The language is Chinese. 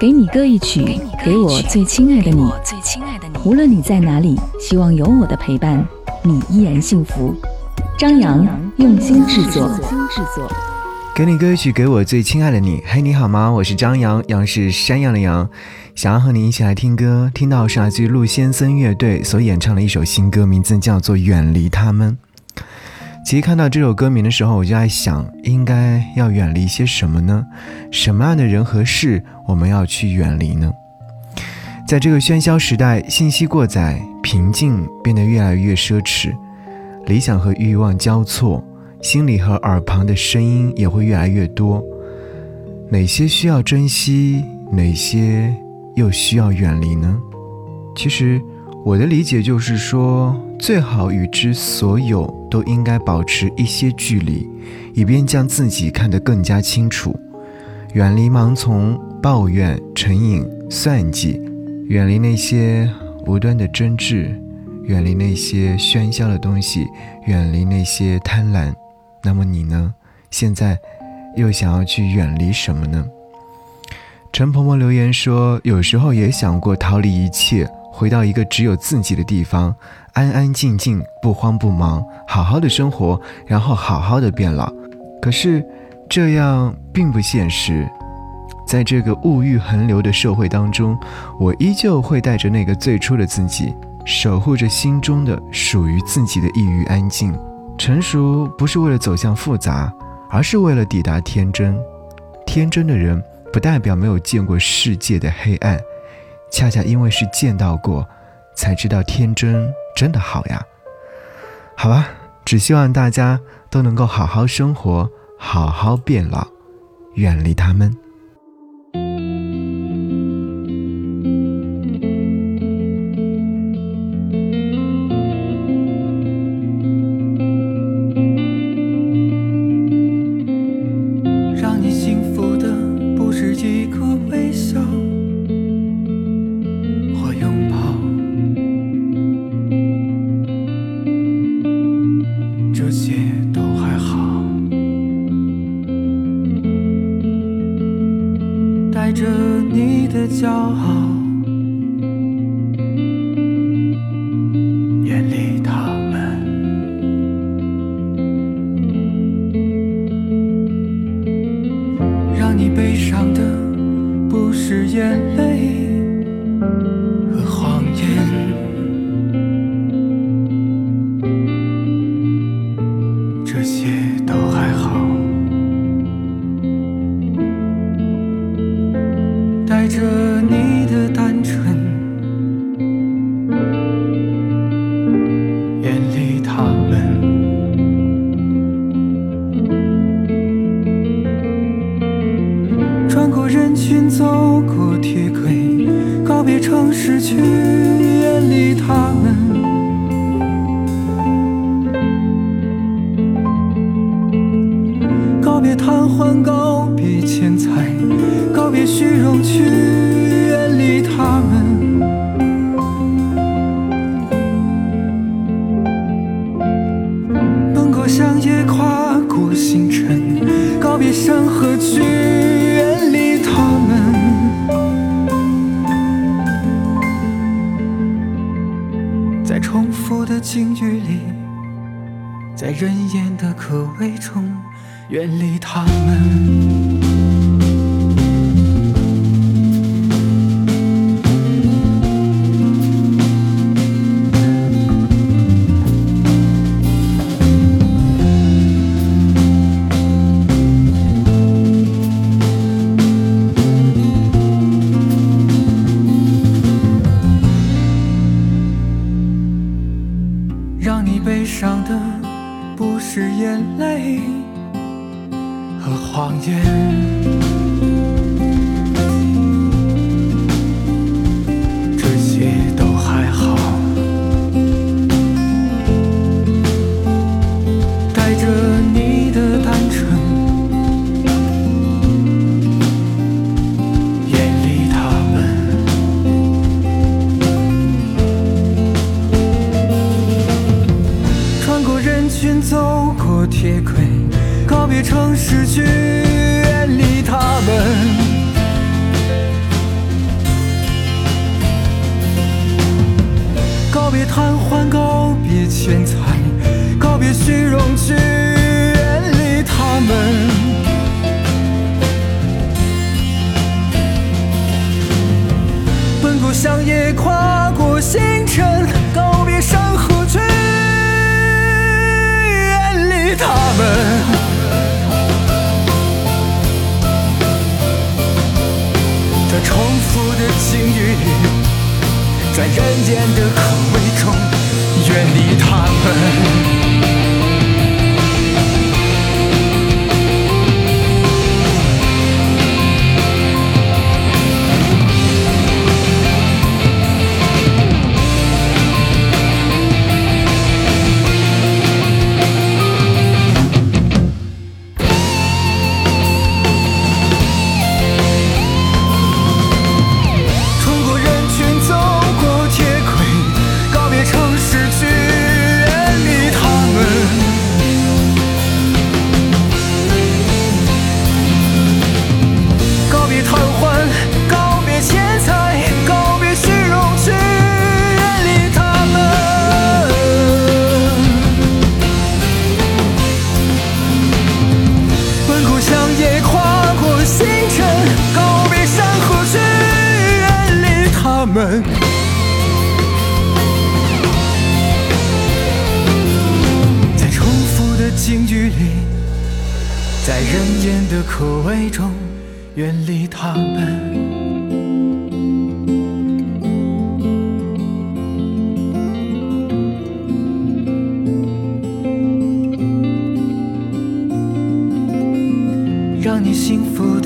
给你歌一曲，给我最亲爱的你。无论你在哪里，希望有我的陪伴，你依然幸福。张扬用心制作。给你歌曲，给我最亲爱的你。嘿，你好吗？我是张扬，杨是山羊的羊。想要和你一起来听歌，听到是来自于陆先森乐队所演唱的一首新歌，名字叫做《远离他们》。其实看到这首歌名的时候，我就在想，应该要远离些什么呢？什么样的人和事我们要去远离呢？在这个喧嚣时代，信息过载，平静变得越来越奢侈，理想和欲望交错，心里和耳旁的声音也会越来越多。哪些需要珍惜，哪些又需要远离呢？其实。我的理解就是说，最好与之所有都应该保持一些距离，以便将自己看得更加清楚，远离盲从、抱怨、成瘾、算计，远离那些无端的争执，远离那些喧嚣的东西，远离那些贪婪。那么你呢？现在又想要去远离什么呢？陈婆婆留言说：“有时候也想过逃离一切。”回到一个只有自己的地方，安安静静，不慌不忙，好好的生活，然后好好的变老。可是，这样并不现实。在这个物欲横流的社会当中，我依旧会带着那个最初的自己，守护着心中的属于自己的抑郁安静。成熟不是为了走向复杂，而是为了抵达天真。天真的人，不代表没有见过世界的黑暗。恰恰因为是见到过，才知道天真真的好呀。好吧，只希望大家都能够好好生活，好好变老，远离他们。你告别城市，去远离他们，告别贪欢，告别钱财。告别虚荣，去境遇里，在人烟的可畏中，远离他们。这些都还好，带着你的单纯，远离他们。穿过人群，走过铁轨，告别城市居民。贪欢，告别钱财，在人间的口味中，远离他们。近距离，在人间的口味中，远离他们。让你幸福